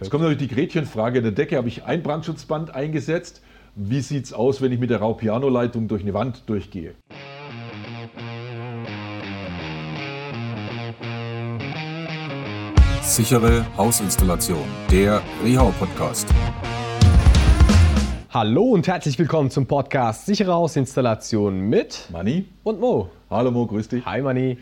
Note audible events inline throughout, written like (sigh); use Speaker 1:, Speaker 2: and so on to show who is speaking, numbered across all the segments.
Speaker 1: Jetzt kommt natürlich die Gretchenfrage. Der Decke habe ich ein Brandschutzband eingesetzt. Wie sieht es aus, wenn ich mit der Raupiano-Leitung durch eine Wand durchgehe?
Speaker 2: Sichere Hausinstallation, der Rehau-Podcast.
Speaker 3: Hallo und herzlich willkommen zum Podcast Sichere Hausinstallation mit
Speaker 1: Manni?
Speaker 3: und Mo.
Speaker 1: Hallo Mo, grüß dich.
Speaker 3: Hi Manni.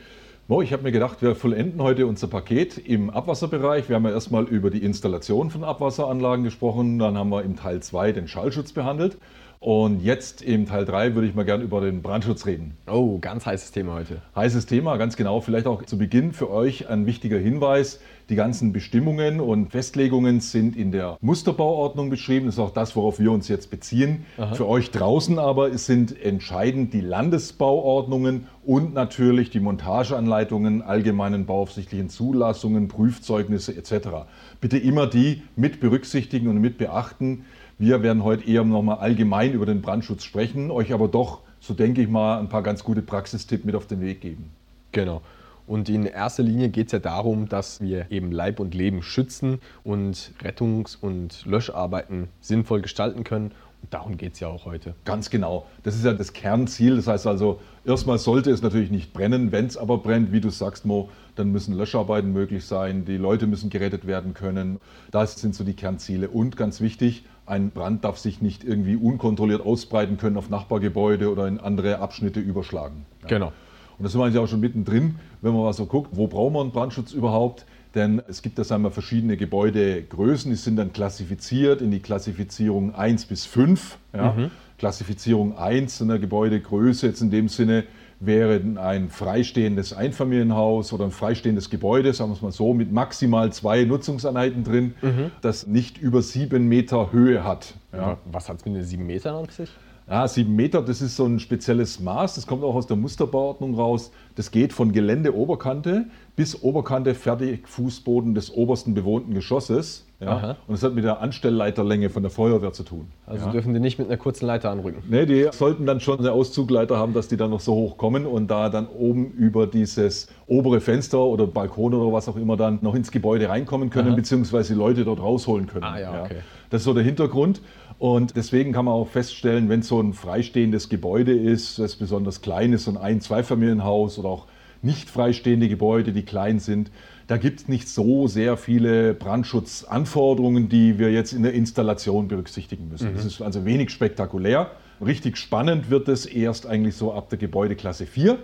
Speaker 1: Ich habe mir gedacht, wir vollenden heute unser Paket im Abwasserbereich. Wir haben ja erstmal über die Installation von Abwasseranlagen gesprochen, dann haben wir im Teil 2 den Schallschutz behandelt und jetzt im Teil 3 würde ich mal gerne über den Brandschutz reden.
Speaker 3: Oh, ganz heißes Thema heute.
Speaker 1: Heißes Thema, ganz genau. Vielleicht auch zu Beginn für euch ein wichtiger Hinweis. Die ganzen Bestimmungen und Festlegungen sind in der Musterbauordnung beschrieben. Das ist auch das, worauf wir uns jetzt beziehen. Für euch draußen aber sind entscheidend die Landesbauordnungen und natürlich die Montageanleitungen, allgemeinen bauaufsichtlichen Zulassungen, Prüfzeugnisse etc. Bitte immer die mit berücksichtigen und mit beachten. Wir werden heute eher nochmal allgemein über den Brandschutz sprechen, euch aber doch, so denke ich mal, ein paar ganz gute Praxistipps mit auf den Weg geben.
Speaker 3: Genau. Und in erster Linie geht es ja darum, dass wir eben Leib und Leben schützen und Rettungs- und Löscharbeiten sinnvoll gestalten können. Und darum geht es ja auch heute.
Speaker 1: Ganz genau. Das ist ja das Kernziel. Das heißt also, erstmal sollte es natürlich nicht brennen. Wenn es aber brennt, wie du sagst, Mo, dann müssen Löscharbeiten möglich sein. Die Leute müssen gerettet werden können. Das sind so die Kernziele. Und ganz wichtig, ein Brand darf sich nicht irgendwie unkontrolliert ausbreiten können auf Nachbargebäude oder in andere Abschnitte überschlagen. Ja.
Speaker 3: Genau.
Speaker 1: Und da sind wir eigentlich auch schon mittendrin, wenn man mal so guckt, wo brauchen wir einen Brandschutz überhaupt? Denn es gibt da sagen wir, verschiedene Gebäudegrößen, die sind dann klassifiziert in die Klassifizierung 1 bis 5. Ja. Klassifizierung 1 in der Gebäudegröße jetzt in dem Sinne wäre ein freistehendes Einfamilienhaus oder ein freistehendes Gebäude, sagen wir es mal so, mit maximal zwei Nutzungseinheiten drin, das nicht über sieben Meter Höhe hat. Ja.
Speaker 3: Was hat es mit den sieben Metern an sich?
Speaker 1: Ja, sieben Meter, das ist so ein spezielles Maß, das kommt auch aus der Musterbauordnung raus. Das geht von Geländeoberkante bis Oberkante Fertigfußboden des obersten bewohnten Geschosses. Ja. Und das hat mit der Anstellleiterlänge von der Feuerwehr zu tun.
Speaker 3: Also
Speaker 1: ja.
Speaker 3: dürfen die nicht mit einer kurzen Leiter anrücken.
Speaker 1: Nee, die sollten dann schon eine Auszugleiter haben, dass die dann noch so hoch kommen und da dann oben über dieses obere Fenster oder Balkon oder was auch immer dann noch ins Gebäude reinkommen können,
Speaker 3: Aha.
Speaker 1: beziehungsweise die Leute dort rausholen können.
Speaker 3: Ah, ja, okay.
Speaker 1: Das ist so der Hintergrund. Und deswegen kann man auch feststellen, wenn so ein freistehendes Gebäude ist, das besonders klein ist, so ein Ein-, Zweifamilienhaus oder auch nicht freistehende Gebäude, die klein sind, da gibt es nicht so sehr viele Brandschutzanforderungen, die wir jetzt in der Installation berücksichtigen müssen. Das ist also wenig spektakulär. Richtig spannend wird es erst eigentlich so ab der Gebäudeklasse 4.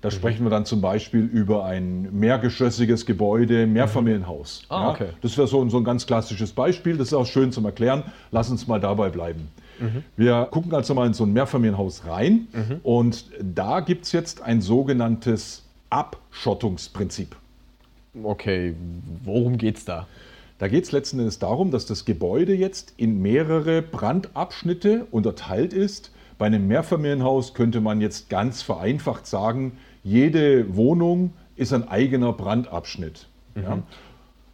Speaker 1: Da sprechen wir dann zum Beispiel über ein mehrgeschossiges Gebäude, Mehrfamilienhaus.
Speaker 3: Ah, okay.
Speaker 1: Das wäre so, ein- so ein ganz klassisches Beispiel. Das ist auch schön zum Erklären. Lass uns mal dabei bleiben. Wir gucken also mal in so ein Mehrfamilienhaus rein und da gibt es jetzt ein sogenanntes Abschottungsprinzip.
Speaker 3: Okay, worum geht's da?
Speaker 1: Da geht es letzten Endes darum, dass das Gebäude jetzt in mehrere Brandabschnitte unterteilt ist. Bei einem Mehrfamilienhaus könnte man jetzt ganz vereinfacht sagen, jede Wohnung ist ein eigener Brandabschnitt. Ja?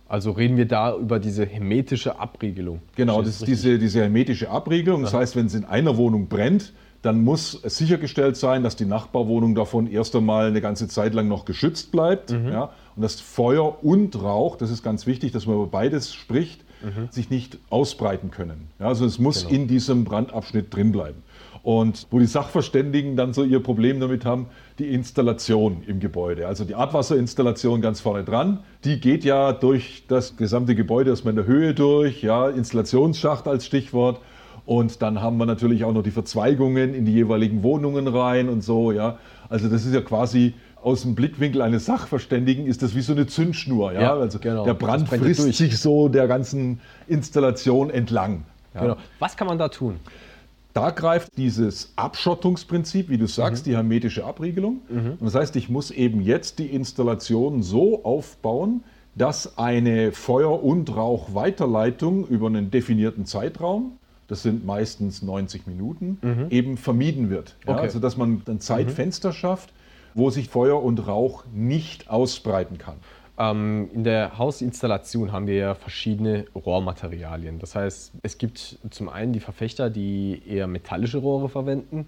Speaker 3: Also reden wir da über diese hermetische Abriegelung.
Speaker 1: Genau, das ist diese, diese hermetische Abriegelung. Das heißt, wenn es in einer Wohnung brennt, dann muss sichergestellt sein, dass die Nachbarwohnung davon erst einmal eine ganze Zeit lang noch geschützt bleibt. Ja? Und dass Feuer und Rauch, das ist ganz wichtig, dass man über beides spricht, sich nicht ausbreiten können. Ja, also es muss in diesem Brandabschnitt drin bleiben. Und wo die Sachverständigen dann so ihr Problem damit haben, die Installation im Gebäude. Also die Abwasserinstallation ganz vorne dran, die geht ja durch das gesamte Gebäude erstmal in der Höhe durch, ja, Installationsschacht als Stichwort. Und dann haben wir natürlich auch noch die Verzweigungen in die jeweiligen Wohnungen rein und so, ja. Also das ist ja quasi aus dem Blickwinkel eines Sachverständigen ist das wie so eine Zündschnur, ja.
Speaker 3: Ja,
Speaker 1: also
Speaker 3: genau.
Speaker 1: der Brand frisst
Speaker 3: durch.
Speaker 1: sich so der ganzen Installation entlang. Ja.
Speaker 3: Genau. Was kann man da tun?
Speaker 1: Da greift dieses Abschottungsprinzip, wie du sagst, die hermetische Abriegelung. Und das heißt, ich muss eben jetzt die Installation so aufbauen, dass eine Feuer- und Rauchweiterleitung über einen definierten Zeitraum, das sind meistens 90 Minuten, eben vermieden wird. Ja,
Speaker 3: Okay.
Speaker 1: Also dass man ein Zeitfenster schafft, wo sich Feuer und Rauch nicht ausbreiten kann.
Speaker 3: Ähm, in der Hausinstallation haben wir ja verschiedene Rohrmaterialien. Das heißt, es gibt zum einen die Verfechter, die eher metallische Rohre verwenden.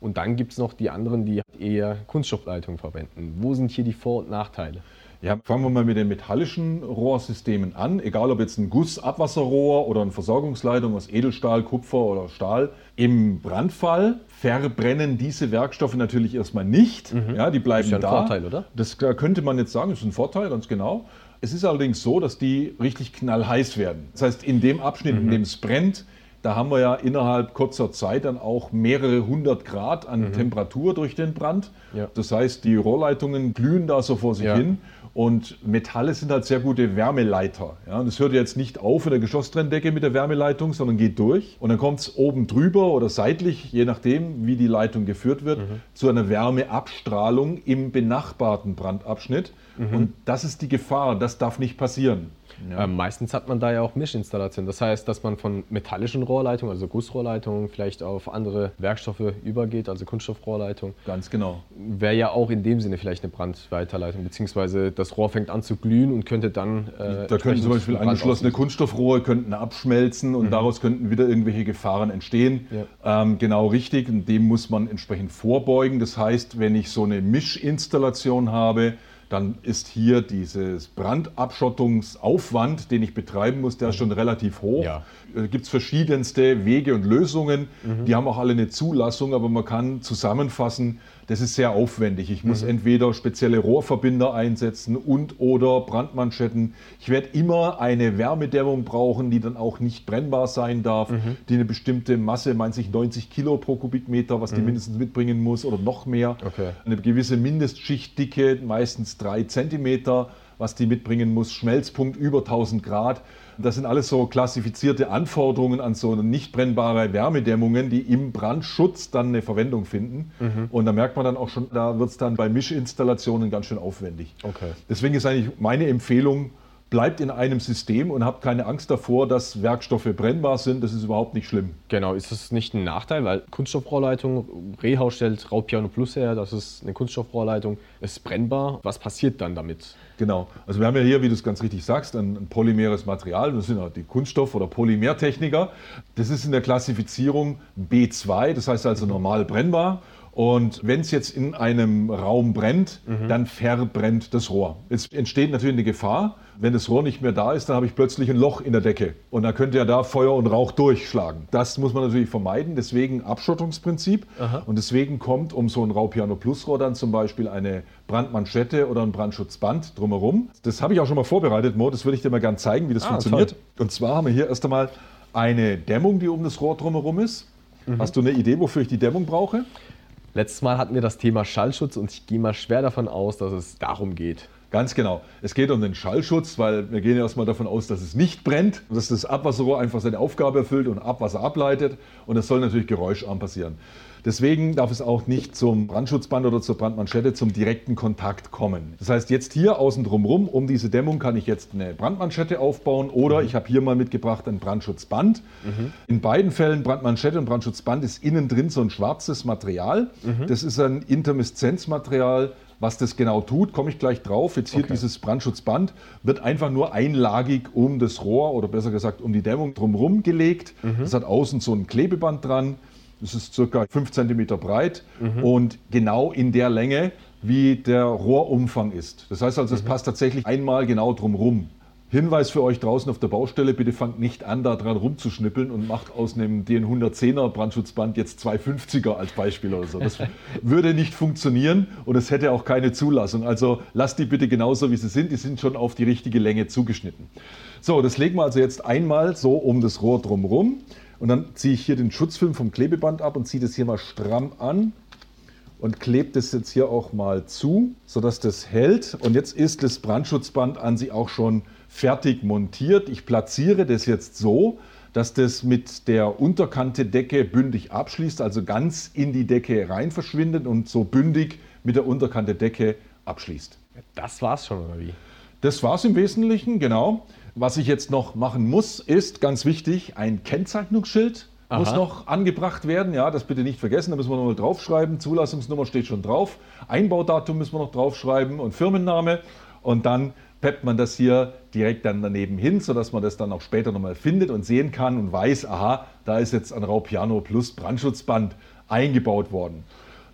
Speaker 3: Und dann gibt es noch die anderen, die eher Kunststoffleitungen verwenden. Wo sind hier die Vor- und Nachteile?
Speaker 1: Ja, fangen wir mal mit den metallischen Rohrsystemen an. Egal ob jetzt ein Gussabwasserrohr oder eine Versorgungsleitung aus Edelstahl, Kupfer oder Stahl. Im Brandfall verbrennen diese Werkstoffe natürlich erstmal nicht. Ja, die bleiben
Speaker 3: Ist ja ein
Speaker 1: da.
Speaker 3: Vorteil, oder?
Speaker 1: Das da könnte man jetzt sagen, ist ein Vorteil, ganz genau. Es ist allerdings so, dass die richtig knallheiß werden. Das heißt, in dem Abschnitt, in dem es brennt, da haben wir ja innerhalb kurzer Zeit dann auch mehrere hundert Grad an Temperatur durch den Brand.
Speaker 3: Ja.
Speaker 1: Das heißt, die Rohrleitungen glühen da so vor sich
Speaker 3: Ja.
Speaker 1: hin. Und Metalle sind halt sehr gute Wärmeleiter. Ja, und das hört jetzt nicht auf in der Geschosstrenndecke mit der Wärmeleitung, sondern geht durch. Und dann kommt es oben drüber oder seitlich, je nachdem, wie die Leitung geführt wird, zu einer Wärmeabstrahlung im benachbarten Brandabschnitt. Und das ist die Gefahr, das darf nicht passieren.
Speaker 3: Ähm, meistens hat man da ja auch Mischinstallationen. Das heißt, dass man von metallischen Rohrleitungen, also Gussrohrleitungen, vielleicht auf andere Werkstoffe übergeht, also Kunststoffrohrleitung.
Speaker 1: Ganz genau.
Speaker 3: Wäre ja auch in dem Sinne vielleicht eine Brandweiterleitung, beziehungsweise das Rohr fängt an zu glühen und könnte dann. Äh,
Speaker 1: Da könnten zum Beispiel angeschlossene. Kunststoffrohre könnten abschmelzen und daraus könnten wieder irgendwelche Gefahren entstehen. Ähm, genau richtig, und dem muss man entsprechend vorbeugen. Das heißt, wenn ich so eine Mischinstallation habe, dann ist hier dieses Brandabschottungsaufwand, den ich betreiben muss, der ist schon relativ hoch.
Speaker 3: Ja.
Speaker 1: Da gibt es verschiedenste Wege und Lösungen. Die haben auch alle eine Zulassung, aber man kann zusammenfassen, das ist sehr aufwendig. Ich muss entweder spezielle Rohrverbinder einsetzen und oder Brandmanschetten. Ich werde immer eine Wärmedämmung brauchen, die dann auch nicht brennbar sein darf, die eine bestimmte Masse, meint sich 90 Kilo pro Kubikmeter, was die mindestens mitbringen muss oder noch mehr.
Speaker 3: Okay.
Speaker 1: Eine gewisse Mindestschichtdicke, meistens drei Zentimeter, was die mitbringen muss. Schmelzpunkt über 1000 Grad. Das sind alles so klassifizierte Anforderungen an so nicht brennbare Wärmedämmungen, die im Brandschutz dann eine Verwendung finden. Und da merkt man dann auch schon, da wird es dann bei Mischinstallationen ganz schön aufwendig.
Speaker 3: Okay.
Speaker 1: Deswegen ist eigentlich meine Empfehlung, bleibt in einem System und habt keine Angst davor, dass Werkstoffe brennbar sind. Das ist überhaupt nicht schlimm.
Speaker 3: Genau, ist das nicht ein Nachteil, weil Kunststoffrohrleitung, Rehau stellt Raubpiano Plus her, das ist eine Kunststoffrohrleitung, ist brennbar. Was passiert dann damit?
Speaker 1: Genau. Also wir haben ja hier, wie du es ganz richtig sagst, ein, ein polymeres Material. Das sind ja die Kunststoff- oder Polymertechniker. Das ist in der Klassifizierung B2, das heißt also normal brennbar. Und wenn es jetzt in einem Raum brennt, dann verbrennt das Rohr. Es entsteht natürlich eine Gefahr. Wenn das Rohr nicht mehr da ist, dann habe ich plötzlich ein Loch in der Decke. Und dann könnte ja da Feuer und Rauch durchschlagen. Das muss man natürlich vermeiden. Deswegen Abschottungsprinzip. Und deswegen kommt um so ein Raupiano Plus Rohr dann zum Beispiel eine Brandmanschette oder ein Brandschutzband drumherum. Das habe ich auch schon mal vorbereitet, Mo. Das würde ich dir mal gerne zeigen, wie das
Speaker 3: Ah,
Speaker 1: funktioniert.
Speaker 3: toll.
Speaker 1: Und zwar haben wir hier erst einmal eine Dämmung, die um das Rohr drumherum ist. Hast du eine Idee, wofür ich die Dämmung brauche?
Speaker 3: Letztes Mal hatten wir das Thema Schallschutz und ich gehe mal schwer davon aus, dass es darum geht.
Speaker 1: Ganz genau. Es geht um den Schallschutz, weil wir gehen ja erstmal davon aus, dass es nicht brennt, dass das Abwasserrohr einfach seine Aufgabe erfüllt und Abwasser ableitet. Und das soll natürlich geräuscharm passieren. Deswegen darf es auch nicht zum Brandschutzband oder zur Brandmanschette zum direkten Kontakt kommen. Das heißt, jetzt hier außen drumherum, um diese Dämmung kann ich jetzt eine Brandmanschette aufbauen oder ich habe hier mal mitgebracht ein Brandschutzband. In beiden Fällen, Brandmanschette und Brandschutzband, ist innen drin so ein schwarzes Material. Das ist ein Intermiszenzmaterial, was das genau tut, komme ich gleich drauf. Jetzt hier
Speaker 3: Okay.
Speaker 1: dieses Brandschutzband wird einfach nur einlagig um das Rohr oder besser gesagt um die Dämmung drumherum gelegt. Es hat außen so ein Klebeband dran. Das ist circa 5 cm breit und genau in der Länge, wie der Rohrumfang ist. Das heißt also, es passt tatsächlich einmal genau drumrum. Hinweis für euch draußen auf der Baustelle, bitte fangt nicht an, da dran rumzuschnippeln und macht aus einem DN110er Brandschutzband jetzt 250er als Beispiel oder so. Das (laughs) würde nicht funktionieren und es hätte auch keine Zulassung. Also lasst die bitte genauso, wie sie sind. Die sind schon auf die richtige Länge zugeschnitten. So, das legen wir also jetzt einmal so um das Rohr drumherum und dann ziehe ich hier den Schutzfilm vom Klebeband ab und ziehe das hier mal stramm an und klebt es jetzt hier auch mal zu, sodass das hält. Und jetzt ist das Brandschutzband an sich auch schon fertig montiert. Ich platziere das jetzt so, dass das mit der Unterkante Decke bündig abschließt, also ganz in die Decke rein verschwindet und so bündig mit der Unterkante Decke abschließt.
Speaker 3: Das war's schon, oder wie?
Speaker 1: Das war es im Wesentlichen, genau. Was ich jetzt noch machen muss, ist ganz wichtig, ein Kennzeichnungsschild muss
Speaker 3: Aha.
Speaker 1: noch angebracht werden. Ja, das bitte nicht vergessen, da müssen wir nochmal draufschreiben. Zulassungsnummer steht schon drauf. Einbaudatum müssen wir noch draufschreiben und Firmenname. Und dann peppt man das hier direkt dann daneben hin, sodass man das dann auch später nochmal findet und sehen kann und weiß, aha, da ist jetzt ein Raupiano Plus Brandschutzband eingebaut worden.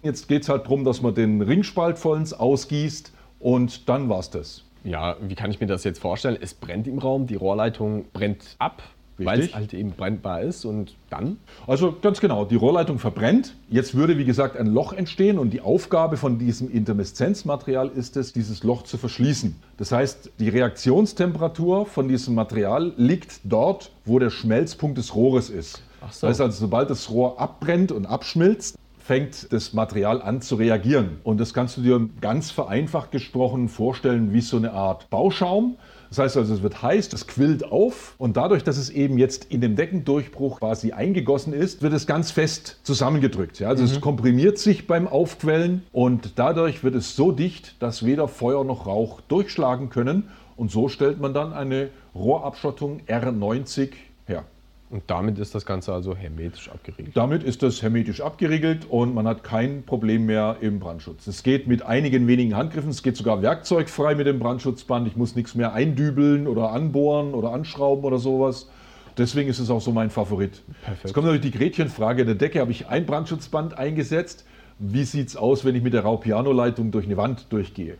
Speaker 1: Jetzt geht es halt darum, dass man den Ringspalt vollends ausgießt und dann war's das.
Speaker 3: Ja, wie kann ich mir das jetzt vorstellen? Es brennt im Raum, die Rohrleitung brennt ab, weil es halt eben brennbar ist und dann?
Speaker 1: Also ganz genau, die Rohrleitung verbrennt. Jetzt würde, wie gesagt, ein Loch entstehen und die Aufgabe von diesem Intermeszenzmaterial ist es, dieses Loch zu verschließen. Das heißt, die Reaktionstemperatur von diesem Material liegt dort, wo der Schmelzpunkt des Rohres ist. Ach so. Das heißt also, sobald das Rohr abbrennt und abschmilzt, fängt das Material an zu reagieren. Und das kannst du dir ganz vereinfacht gesprochen vorstellen wie so eine Art Bauschaum. Das heißt also, es wird heiß, es quillt auf und dadurch, dass es eben jetzt in dem Deckendurchbruch quasi eingegossen ist, wird es ganz fest zusammengedrückt. Ja, also mhm. es komprimiert sich beim Aufquellen und dadurch wird es so dicht, dass weder Feuer noch Rauch durchschlagen können. Und so stellt man dann eine Rohrabschottung R90 her.
Speaker 3: Und damit ist das Ganze also hermetisch abgeriegelt?
Speaker 1: Damit ist das hermetisch abgeriegelt und man hat kein Problem mehr im Brandschutz. Es geht mit einigen wenigen Handgriffen, es geht sogar werkzeugfrei mit dem Brandschutzband. Ich muss nichts mehr eindübeln oder anbohren oder anschrauben oder sowas. Deswegen ist es auch so mein Favorit. Perfekt. Jetzt kommt natürlich die Gretchenfrage. In der Decke habe ich ein Brandschutzband eingesetzt. Wie sieht es aus, wenn ich mit der Raupiano-Leitung durch eine Wand durchgehe?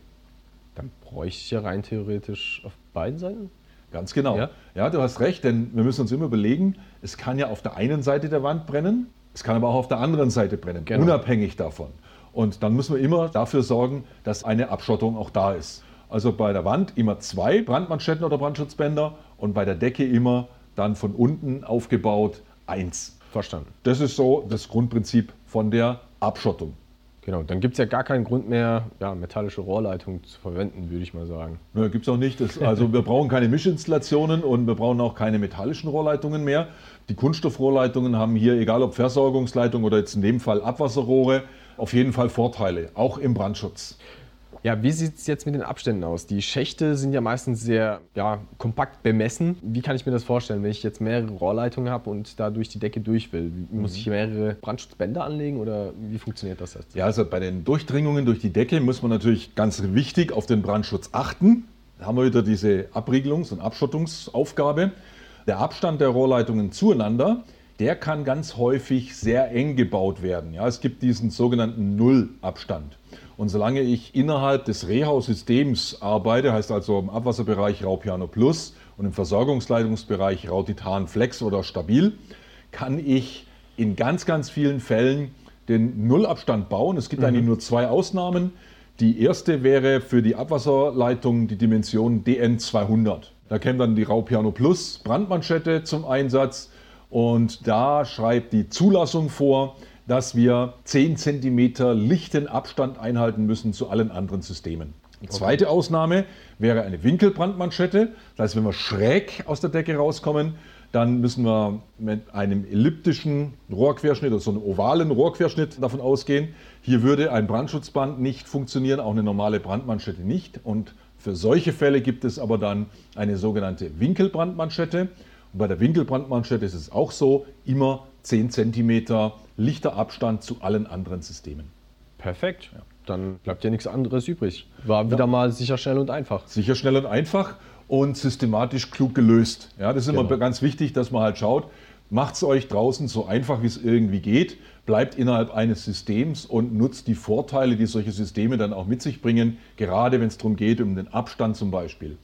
Speaker 3: Dann bräuchte ich ja rein theoretisch auf beiden Seiten
Speaker 1: Ganz genau. Ja? ja, du hast recht, denn wir müssen uns immer überlegen, es kann ja auf der einen Seite der Wand brennen, es kann aber auch auf der anderen Seite brennen, genau. unabhängig davon. Und dann müssen wir immer dafür sorgen, dass eine Abschottung auch da ist. Also bei der Wand immer zwei Brandmanschetten oder Brandschutzbänder und bei der Decke immer dann von unten aufgebaut eins.
Speaker 3: Verstanden.
Speaker 1: Das ist so das Grundprinzip von der Abschottung.
Speaker 3: Genau, dann gibt es ja gar keinen Grund mehr, ja, metallische Rohrleitungen zu verwenden, würde ich mal sagen.
Speaker 1: Ja, gibt es auch nicht. Das, also wir brauchen keine Mischinstallationen und wir brauchen auch keine metallischen Rohrleitungen mehr. Die Kunststoffrohrleitungen haben hier, egal ob Versorgungsleitung oder jetzt in dem Fall Abwasserrohre, auf jeden Fall Vorteile, auch im Brandschutz.
Speaker 3: Ja, wie sieht es jetzt mit den Abständen aus? Die Schächte sind ja meistens sehr ja, kompakt bemessen. Wie kann ich mir das vorstellen, wenn ich jetzt mehrere Rohrleitungen habe und da durch die Decke durch will? Muss ich mehrere Brandschutzbänder anlegen oder wie funktioniert das jetzt?
Speaker 1: Ja, also bei den Durchdringungen durch die Decke muss man natürlich ganz wichtig auf den Brandschutz achten. Da haben wir wieder diese Abriegelungs- und Abschottungsaufgabe. Der Abstand der Rohrleitungen zueinander, der kann ganz häufig sehr eng gebaut werden. Ja, es gibt diesen sogenannten Nullabstand. Und solange ich innerhalb des Rehaus-Systems arbeite, heißt also im Abwasserbereich Raupiano Plus und im Versorgungsleitungsbereich Rautitan Flex oder Stabil, kann ich in ganz, ganz vielen Fällen den Nullabstand bauen. Es gibt mhm. eigentlich nur zwei Ausnahmen. Die erste wäre für die Abwasserleitung die Dimension DN200. Da käme dann die Raupiano Plus Brandmanschette zum Einsatz und da schreibt die Zulassung vor, dass wir 10 cm lichten Abstand einhalten müssen zu allen anderen Systemen. Die zweite Ausnahme wäre eine Winkelbrandmanschette. Das heißt, wenn wir schräg aus der Decke rauskommen, dann müssen wir mit einem elliptischen Rohrquerschnitt oder so einem ovalen Rohrquerschnitt davon ausgehen. Hier würde ein Brandschutzband nicht funktionieren, auch eine normale Brandmanschette nicht. Und für solche Fälle gibt es aber dann eine sogenannte Winkelbrandmanschette. Und bei der Winkelbrandmanschette ist es auch so, immer 10 cm lichter Abstand zu allen anderen Systemen.
Speaker 3: Perfekt. Ja. Dann bleibt ja nichts anderes übrig. War wieder ja. mal sicher, schnell und einfach.
Speaker 1: Sicher, schnell und einfach und systematisch klug gelöst. Ja, das ist genau. immer ganz wichtig, dass man halt schaut, macht es euch draußen so einfach, wie es irgendwie geht, bleibt innerhalb eines Systems und nutzt die Vorteile, die solche Systeme dann auch mit sich bringen, gerade wenn es darum geht, um den Abstand zum Beispiel.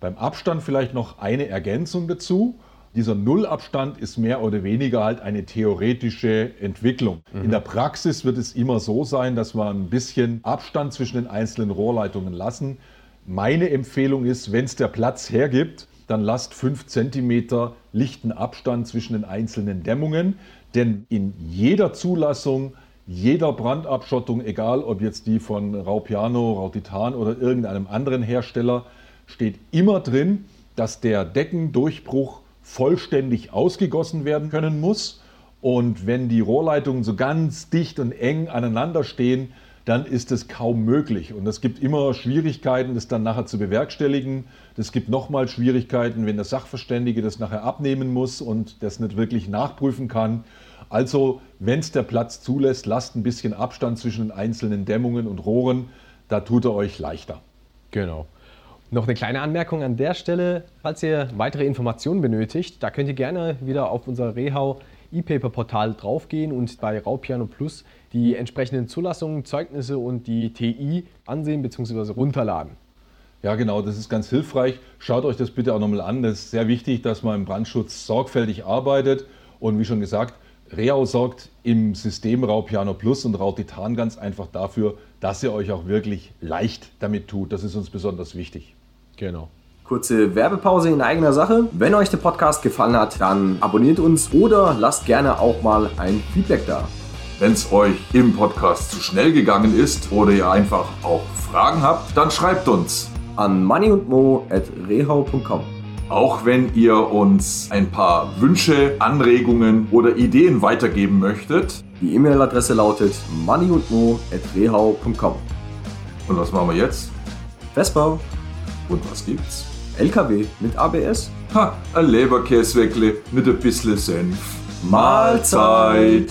Speaker 1: Beim Abstand vielleicht noch eine Ergänzung dazu. Dieser Nullabstand ist mehr oder weniger halt eine theoretische Entwicklung. Mhm. In der Praxis wird es immer so sein, dass wir ein bisschen Abstand zwischen den einzelnen Rohrleitungen lassen. Meine Empfehlung ist, wenn es der Platz hergibt, dann lasst 5 cm lichten Abstand zwischen den einzelnen Dämmungen. Denn in jeder Zulassung, jeder Brandabschottung, egal ob jetzt die von Raupiano, Rautitan oder irgendeinem anderen Hersteller, steht immer drin, dass der Deckendurchbruch vollständig ausgegossen werden können muss. Und wenn die Rohrleitungen so ganz dicht und eng aneinander stehen, dann ist es kaum möglich. Und es gibt immer Schwierigkeiten, das dann nachher zu bewerkstelligen. Es gibt nochmal Schwierigkeiten, wenn der Sachverständige das nachher abnehmen muss und das nicht wirklich nachprüfen kann. Also, wenn es der Platz zulässt, lasst ein bisschen Abstand zwischen den einzelnen Dämmungen und Rohren. Da tut er euch leichter.
Speaker 3: Genau. Noch eine kleine Anmerkung an der Stelle, falls ihr weitere Informationen benötigt, da könnt ihr gerne wieder auf unser Rehau E-Paper-Portal draufgehen und bei Raupiano Plus die entsprechenden Zulassungen, Zeugnisse und die TI ansehen bzw. runterladen.
Speaker 4: Ja, genau, das ist ganz hilfreich. Schaut euch das bitte auch nochmal an. Das ist sehr wichtig, dass man im Brandschutz sorgfältig arbeitet. Und wie schon gesagt, Reau sorgt im System Rau Piano Plus und Rau Titan ganz einfach dafür, dass ihr euch auch wirklich leicht damit tut. Das ist uns besonders wichtig.
Speaker 5: Genau.
Speaker 3: Kurze Werbepause in eigener Sache. Wenn euch der Podcast gefallen hat, dann abonniert uns oder lasst gerne auch mal ein Feedback da.
Speaker 1: Wenn es euch im Podcast zu schnell gegangen ist oder ihr einfach auch Fragen habt, dann schreibt uns.
Speaker 3: An moneyundmo.rehau.com.
Speaker 1: Auch wenn ihr uns ein paar Wünsche, Anregungen oder Ideen weitergeben möchtet.
Speaker 3: Die E-Mail-Adresse lautet moneyundmo.rehau.com.
Speaker 1: Und was machen wir jetzt?
Speaker 3: Vespa,
Speaker 1: Und was gibt's?
Speaker 3: LKW mit ABS.
Speaker 1: Ha, ein Leberkäsweckle mit ein bisschen Senf.
Speaker 3: Mahlzeit.